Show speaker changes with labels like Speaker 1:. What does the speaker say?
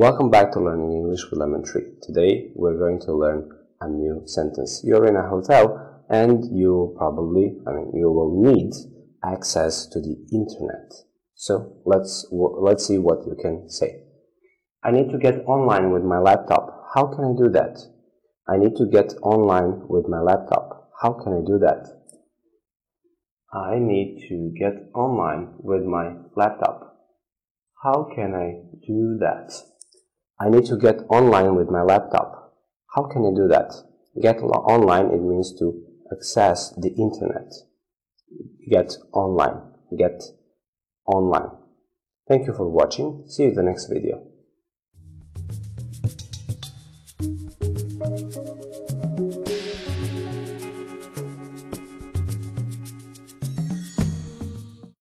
Speaker 1: Welcome back to Learning English with Lemon Tree. Today we're going to learn a new sentence. You're in a hotel and you probably, I mean, you will need access to the internet. So let's, let's see what you can say. I need to get online with my laptop. How can I do that? I need to get online with my laptop. How can I do that? I need to get online with my laptop. How can I do that? I need to get online with my laptop. How can I do that? Get online, it means to access the internet. Get online. Get online. Thank you for watching. See you in the next video.